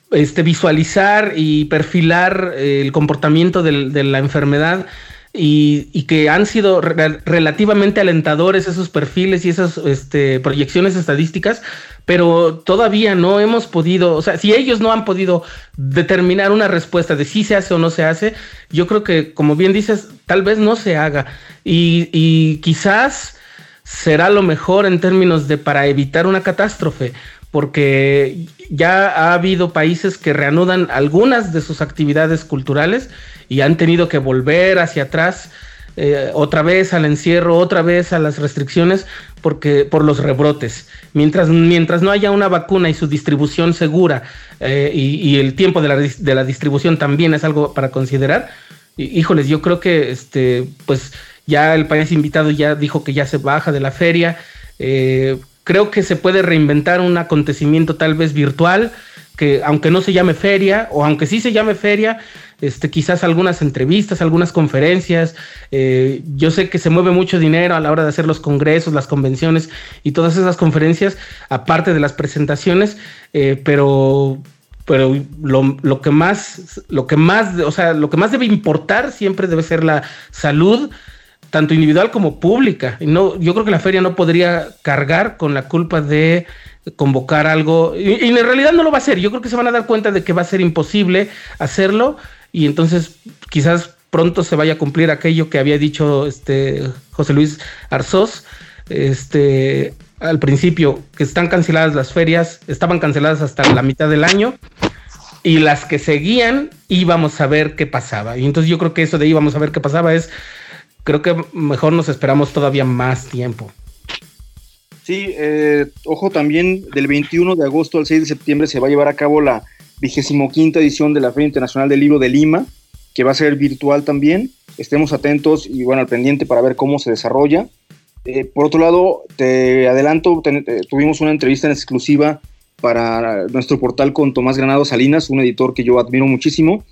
este, visualizar y perfilar el comportamiento de la enfermedad y, que han sido relativamente alentadores esos perfiles y esas este, proyecciones estadísticas, pero todavía no hemos podido, o sea, si ellos no han podido determinar una respuesta de si se hace o no se hace, yo creo que, como bien dices, tal vez no se haga. Y, y quizás será lo mejor en términos de para evitar una catástrofe, porque ya ha habido países que reanudan algunas de sus actividades culturales y han tenido que volver hacia atrás eh, otra vez al encierro, otra vez a las restricciones porque por los rebrotes. Mientras, mientras no haya una vacuna y su distribución segura eh, y, el tiempo de la, de la, distribución también es algo para considerar. híjoles, yo creo que este, pues ya el país invitado ya dijo que ya se baja de la feria. Eh, creo que se puede reinventar un acontecimiento tal vez virtual que aunque no se llame feria o aunque sí se llame feria, este, quizás algunas entrevistas, algunas conferencias. Eh, yo sé que se mueve mucho dinero a la hora de hacer los congresos, las convenciones y todas esas conferencias, aparte de las presentaciones, eh, pero pero lo, lo, que más, lo que más, o sea, lo que más debe importar siempre debe ser la salud, tanto individual como pública. No, yo creo que la feria no podría cargar con la culpa de convocar algo, y, en realidad no lo va a hacer. Yo creo que se van a dar cuenta de que va a ser imposible hacerlo, y entonces quizás pronto se vaya a cumplir aquello que había dicho este José Luis Arzós, este al principio que están canceladas las ferias, estaban canceladas hasta la mitad del año y las que seguían íbamos a ver qué pasaba. Y entonces yo creo que eso de íbamos a ver qué pasaba es, creo que mejor nos esperamos todavía más tiempo. Sí, eh, ojo también, del 21 de agosto al 6 de septiembre se va a llevar a cabo la vigésimo quinta edición de la Feria Internacional del Libro de Lima, que va a ser virtual también. Estemos atentos y bueno, al pendiente para ver cómo se desarrolla. Eh, por otro lado, te adelanto, eh, tuvimos una entrevista en exclusiva para nuestro portal con Tomás Granado Salinas, un editor que yo admiro muchísimo.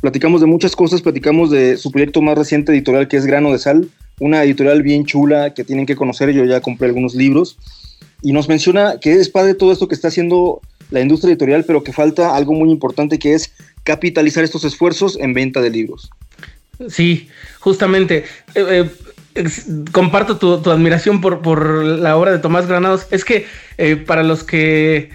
Platicamos de muchas cosas, platicamos de su proyecto más reciente editorial que es Grano de Sal, una editorial bien chula que tienen que conocer, yo ya compré algunos libros, y nos menciona que es padre todo esto que está haciendo la industria editorial, pero que falta algo muy importante que es capitalizar estos esfuerzos en venta de libros. Sí, justamente. Eh, comparto tu, admiración por, por, la obra de Tomás Granados. Es que eh, para los que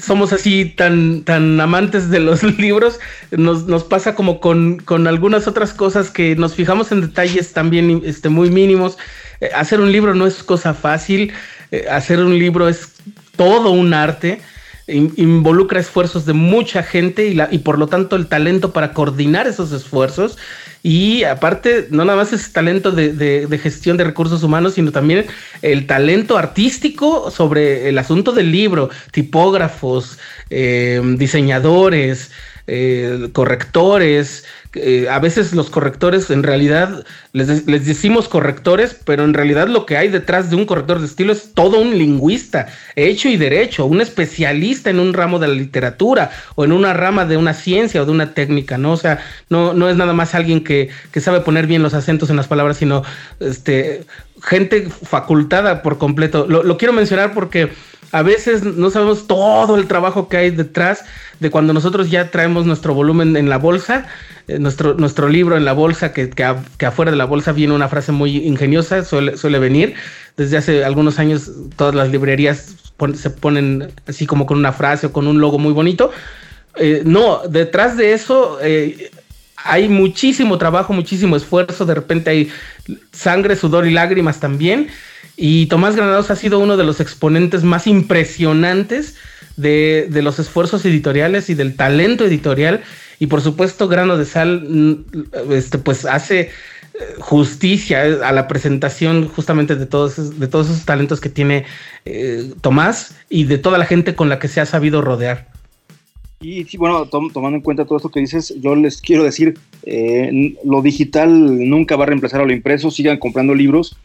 somos así tan, tan amantes de los libros, nos, nos pasa como con, con, algunas otras cosas que nos fijamos en detalles también este, muy mínimos. Eh, hacer un libro no es cosa fácil, eh, hacer un libro es todo un arte involucra esfuerzos de mucha gente y, la, y por lo tanto el talento para coordinar esos esfuerzos y aparte, no nada más es talento de, gestión de recursos humanos, sino también el talento artístico sobre el asunto del libro, tipógrafos, eh, diseñadores, eh, correctores, eh, a veces los correctores en realidad les, decimos correctores, pero en realidad lo que hay detrás de un corrector de estilo es todo un lingüista, hecho y derecho, un especialista en un ramo de la literatura o en una rama de una ciencia o de una técnica, ¿no? O sea, no, no es nada más alguien que, que sabe poner bien los acentos en las palabras, sino este, gente facultada por completo. Lo, lo quiero mencionar porque a veces no sabemos todo el trabajo que hay detrás de cuando nosotros ya traemos nuestro volumen en la bolsa, eh, nuestro, nuestro libro en la bolsa, que, que, afuera de la bolsa viene una frase muy ingeniosa, suele, suele venir. Desde hace algunos años todas las librerías se ponen así como con una frase o con un logo muy bonito. Eh, no, detrás de eso eh, hay muchísimo trabajo, muchísimo esfuerzo, de repente hay sangre, sudor y lágrimas también. Y Tomás Granados ha sido uno de los exponentes más impresionantes de, los esfuerzos editoriales y del talento editorial. Y por supuesto, Grano de Sal, mm, este, pues hace eh, justicia a la presentación justamente de todos, de todos esos talentos que tiene eh, Tomás y de toda la gente con la que se ha sabido rodear. Y bueno, tomando en cuenta todo esto que dices, yo les quiero decir, eh, lo digital nunca va a reemplazar a lo impreso, sigan comprando libros.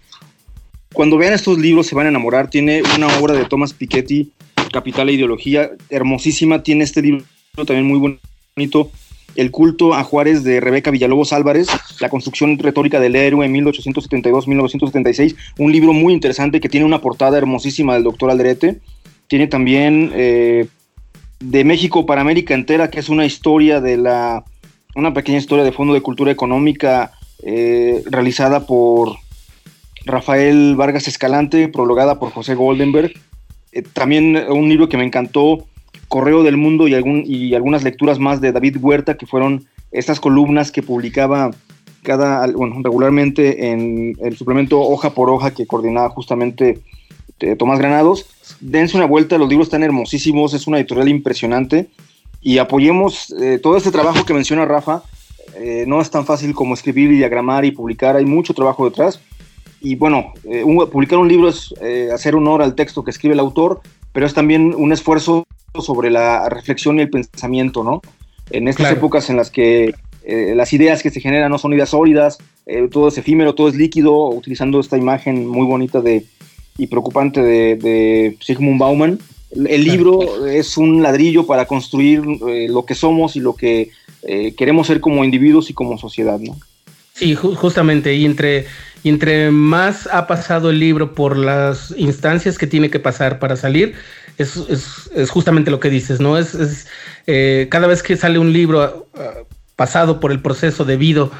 Cuando vean estos libros se van a enamorar, tiene una obra de Thomas Piketty Capital e Ideología, hermosísima. Tiene este libro también muy bonito, El culto a Juárez de Rebeca Villalobos Álvarez, La construcción retórica del héroe en 1872-1976. Un libro muy interesante que tiene una portada hermosísima del doctor Aldrete. Tiene también eh, De México para América entera, que es una historia de la. Una pequeña historia de Fondo de Cultura Económica eh, realizada por Rafael Vargas Escalante, prologada por José Goldenberg. Eh, también un libro que me encantó, Correo del Mundo y, algunas lecturas más de David Huerta, que fueron estas columnas que publicaba cada, bueno, regularmente en el suplemento Hoja por Hoja que coordinaba justamente eh, Tomás Granados. Dense una vuelta, los libros están hermosísimos, es una editorial impresionante y apoyemos eh, todo este trabajo que menciona Rafa. no es tan fácil como escribir y diagramar y publicar, hay mucho trabajo detrás y bueno, eh, publicar un libro es eh, hacer honor al texto que escribe el autor, pero es también un esfuerzo sobre la reflexión y el pensamiento, ¿no? En estas épocas en las que eh, las ideas que se generan no son ideas sólidas, todo es efímero, todo es líquido, utilizando esta imagen muy bonita de, y preocupante de, de Sigmund Bauman. El libro es un ladrillo para construir lo que somos y lo que eh, queremos ser como individuos y como sociedad, ¿no? Sí, justamente, y entre, entre más ha pasado el libro por las instancias que tiene que pasar para salir, es, es, justamente lo que dices, ¿no? Es, es eh, cada vez que sale un libro uh, pasado por el proceso debido,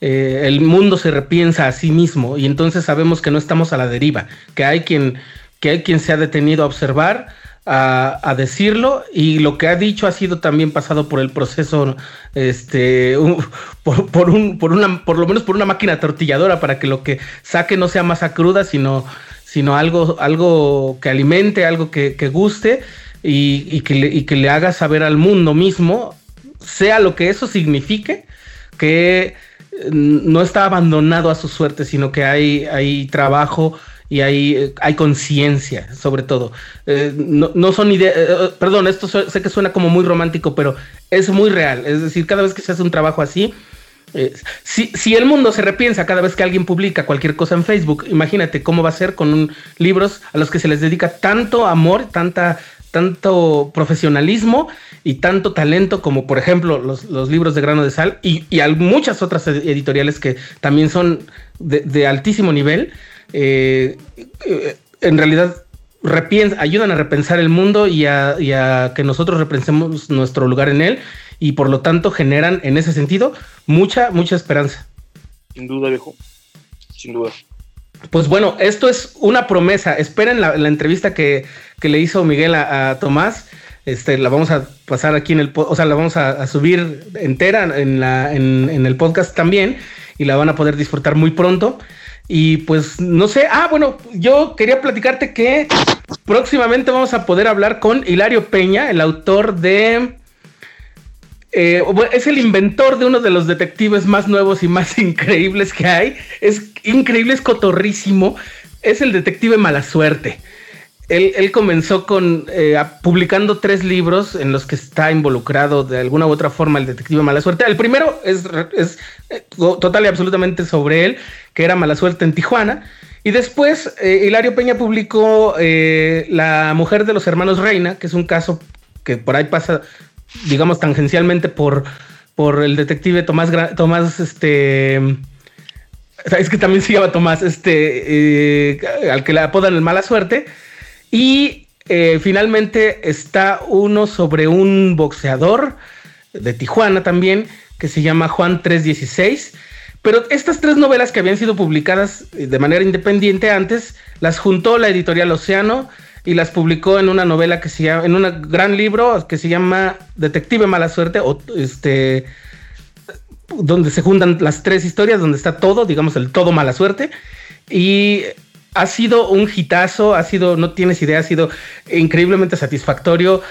eh, el mundo se repiensa a sí mismo y entonces sabemos que no estamos a la deriva, que hay quien, que hay quien se ha detenido a observar, a, decirlo y lo que ha dicho ha sido también pasado por el proceso, este, por, un, por una, por lo menos por una máquina tortilladora para que lo que saque no sea masa cruda, sino, sino algo, algo que alimente, algo que, guste y, que le, y que le haga saber al mundo mismo, sea lo que eso signifique, que no está abandonado a su suerte, sino que hay, hay trabajo y hay, hay conciencia, sobre todo. Eh, no, son ideas, eh, eh, perdón, esto sé que suena como muy romántico, pero es muy real. Es decir, cada vez que se hace un trabajo así, si, si, el mundo se repiensa cada vez que alguien publica cualquier cosa en Facebook, imagínate cómo va a ser con libros a los que se les dedica tanto amor, tanta tanto profesionalismo y tanto talento como por ejemplo los, libros de grano de sal y, y muchas otras editoriales que también son de, altísimo nivel, eh, en realidad ayudan a repensar el mundo y a, que nosotros repensemos nuestro lugar en él y por lo tanto generan en ese sentido mucha, mucha esperanza. Sin duda, viejo. Sin duda. Pues bueno, esto es una promesa. Esperen la, entrevista que, le hizo Miguel a, Tomás. Este, la vamos a pasar aquí en el, o sea, la vamos a, subir entera en, la, en, el podcast también y la van a poder disfrutar muy pronto. Y pues no sé, ah, bueno, yo quería platicarte que próximamente vamos a poder hablar con Hilario Peña, el autor de eh, es el inventor de uno de los detectives más nuevos y más increíbles que hay. Es increíble, es cotorrísimo. Es el detective Mala Suerte. Él, comenzó con eh, publicando tres libros en los que está involucrado de alguna u otra forma el detective Mala Suerte. El primero es, eh, total y absolutamente sobre él, que era Mala Suerte en Tijuana. Y después Hilario Peña publicó La mujer de los hermanos Reina, que es un caso que por ahí pasa digamos, tangencialmente por, por el detective Tomás, Tomás, este... Es que también se llama Tomás, este, eh, al que le apodan el mala suerte. Y eh, finalmente está uno sobre un boxeador de Tijuana también, que se llama Juan 316. Pero estas tres novelas que habían sido publicadas de manera independiente antes, las juntó la editorial Océano y las publicó en una novela que se llama, en un gran libro que se llama Detective Mala Suerte, o este, donde se juntan las tres historias, donde está todo, digamos, el todo mala suerte. Y ha sido un hitazo, ha sido, no tienes idea, ha sido increíblemente satisfactorio,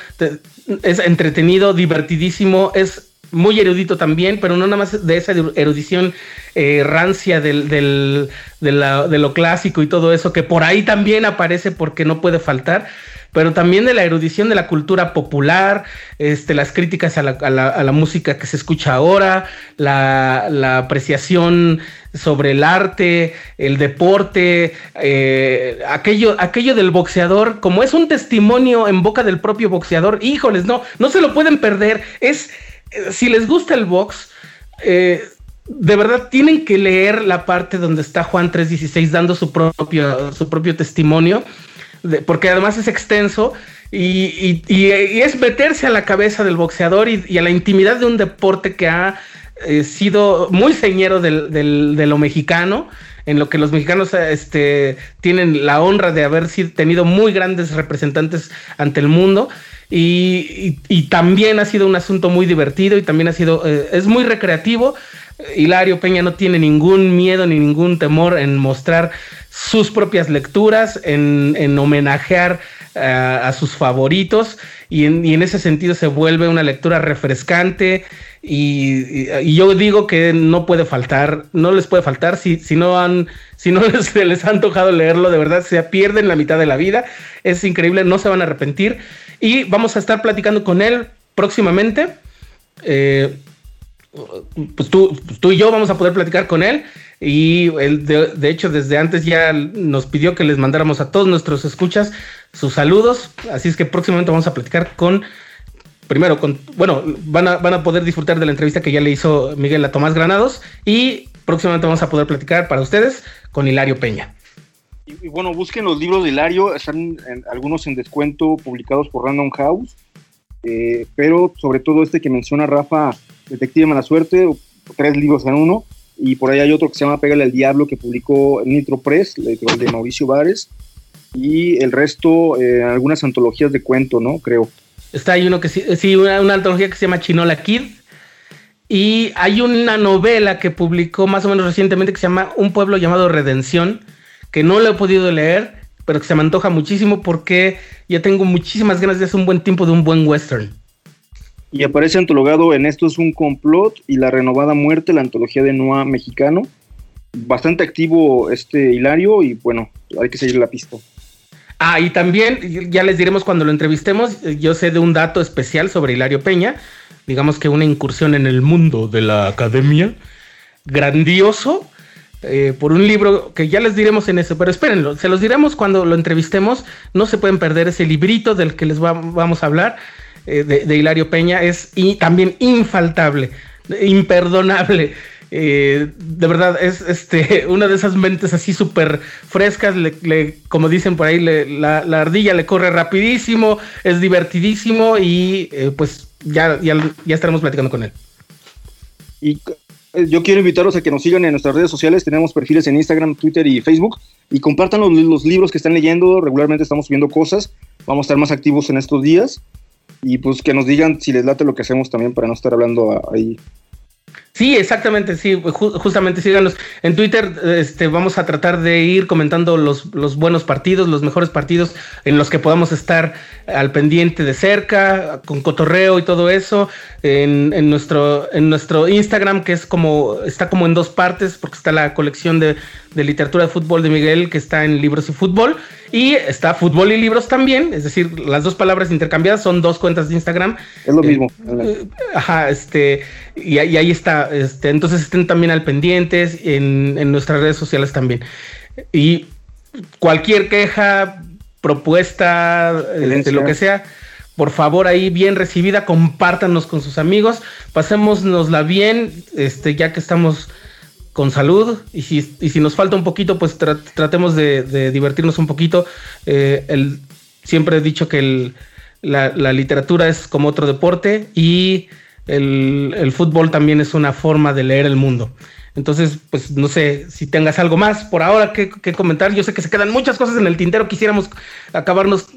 es entretenido, divertidísimo, es muy erudito también, pero no nada más de esa erudición eh, rancia del, del, de, lo clásico y todo eso, que por ahí también aparece porque no puede faltar, pero también de la erudición de la cultura popular, este, las críticas a la, a la, música que se escucha ahora, la, la, apreciación sobre el arte, el deporte, eh, aquello, aquello del boxeador, como es un testimonio en boca del propio boxeador, híjoles, no, no se lo pueden perder, es si les gusta el box, eh, de verdad tienen que leer la parte donde está Juan 316 dando su propio, su propio testimonio, porque además es extenso y, es meterse a la cabeza del boxeador y, a la intimidad de un deporte que ha eh, sido muy señero de lo mexicano en lo que los mexicanos este, tienen la honra de haber sido, tenido muy grandes representantes ante el mundo. Y, también ha sido un asunto muy divertido y también ha sido, eh, es muy recreativo. Hilario Peña no tiene ningún miedo ni ningún temor en mostrar sus propias lecturas, en, homenajear eh, a sus favoritos y en, ese sentido se vuelve una lectura refrescante y, yo digo que no puede faltar, no les puede faltar si, no han, si no les, les ha antojado leerlo, de verdad se pierden la mitad de la vida, es increíble, no se van a arrepentir y vamos a estar platicando con él próximamente. Eh, pues tú, tú y yo vamos a poder platicar con él. Y él, de, hecho, desde antes ya nos pidió que les mandáramos a todos nuestros escuchas sus saludos. Así es que próximamente vamos a platicar con primero, con, bueno, van a, van a poder disfrutar de la entrevista que ya le hizo Miguel a Tomás Granados y próximamente vamos a poder platicar para ustedes con Hilario Peña. Y, bueno, busquen los libros de Hilario, están algunos en descuento publicados por Random House, eh, pero sobre todo este que menciona Rafa, Detective Mala Suerte, tres libros en uno, y por ahí hay otro que se llama Pégale al Diablo que publicó Nitro Press, la editorial de Mauricio Vares, y el resto, eh, algunas antologías de cuento, ¿no? Creo. Está ahí uno que sí, sí una, una antología que se llama Chinola Kid, y hay una novela que publicó más o menos recientemente que se llama Un pueblo llamado Redención, que no lo he podido leer, pero que se me antoja muchísimo porque ya tengo muchísimas ganas de hacer un buen tiempo de un buen western. Y aparece antologado en Esto es un complot y La renovada muerte, la antología de Noah mexicano. Bastante activo este Hilario y bueno, hay que seguir la pista. Ah, y también, ya les diremos cuando lo entrevistemos, yo sé de un dato especial sobre Hilario Peña, digamos que una incursión en el mundo de la academia, grandioso, eh, por un libro que ya les diremos en eso, pero espérenlo, se los diremos cuando lo entrevistemos, no se pueden perder ese librito del que les vamos a hablar, eh, de, Hilario Peña, es también infaltable, imperdonable. Eh, de verdad, es este, una de esas mentes así súper frescas, como dicen por ahí, la, la, ardilla le corre rapidísimo, es divertidísimo y pues ya, ya, estaremos platicando con él. Y yo quiero invitarlos a que nos sigan en nuestras redes sociales. Tenemos perfiles en Instagram, Twitter y Facebook. Y compartan los, los, libros que están leyendo. Regularmente estamos subiendo cosas. Vamos a estar más activos en estos días. Y pues que nos digan si les late lo que hacemos también para no estar hablando ahí Sí, exactamente, sí, justamente síganos. En Twitter este, vamos a tratar de ir comentando los, los, buenos partidos, los mejores partidos en los que podamos estar al pendiente de cerca, con cotorreo y todo eso. En, en, nuestro, en nuestro Instagram, que es como, está como en dos partes, porque está la colección de, de literatura de fútbol de Miguel, que está en libros y fútbol. Y está fútbol y libros también, es decir, las dos palabras intercambiadas son dos cuentas de Instagram. Es lo mismo. Eh, ajá, este, y, ahí está. Este, entonces estén también al pendientes en, nuestras redes sociales también. Y cualquier queja, propuesta, este, lo que sea, por favor ahí bien recibida, compártanos con sus amigos, pasémonosla bien, este, ya que estamos con salud y si, si nos falta un poquito, pues tratemos de, divertirnos un poquito. Eh, el, siempre he dicho que la, literatura es como otro deporte y el, fútbol también es una forma de leer el mundo. Entonces, pues no sé si tengas algo más por ahora que, comentar. Yo sé que se quedan muchas cosas en el tintero. Quisiéramos acabarnos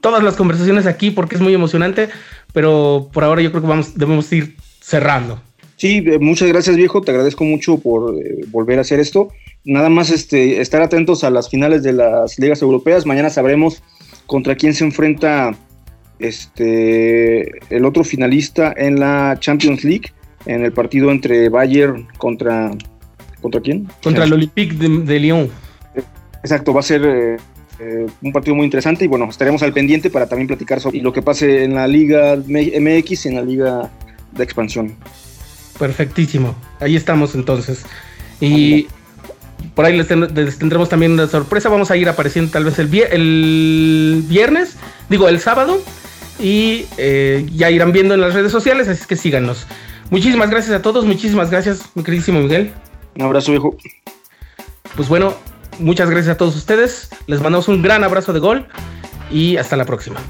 todas las conversaciones aquí porque es muy emocionante, pero por ahora yo creo que vamos, debemos ir cerrando. Sí, eh, muchas gracias viejo, te agradezco mucho por eh, volver a hacer esto. Nada más este, estar atentos a las finales de las ligas europeas. Mañana sabremos contra quién se enfrenta este, el otro finalista en la Champions League, en el partido entre Bayern contra... ¿Contra quién? Contra el Olympique de, Lyon. Exacto, va a ser eh, un partido muy interesante y bueno, estaremos al pendiente para también platicar sobre lo que pase en la Liga MX y en la Liga de Expansión. Perfectísimo. Ahí estamos entonces. Y por ahí les, tendremos también una sorpresa. Vamos a ir apareciendo tal vez el, el viernes, digo el sábado. Y eh, ya irán viendo en las redes sociales, así que síganos. Muchísimas gracias a todos, muchísimas gracias, mi queridísimo Miguel. Un abrazo, viejo. Pues bueno, muchas gracias a todos ustedes. Les mandamos un gran abrazo de gol y hasta la próxima.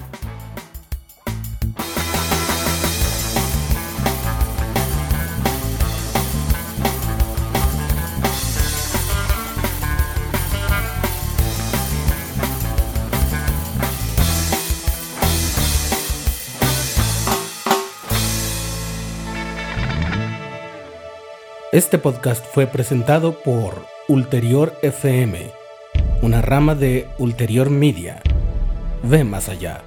Este podcast fue presentado por Ulterior FM, una rama de Ulterior Media. Ve más allá.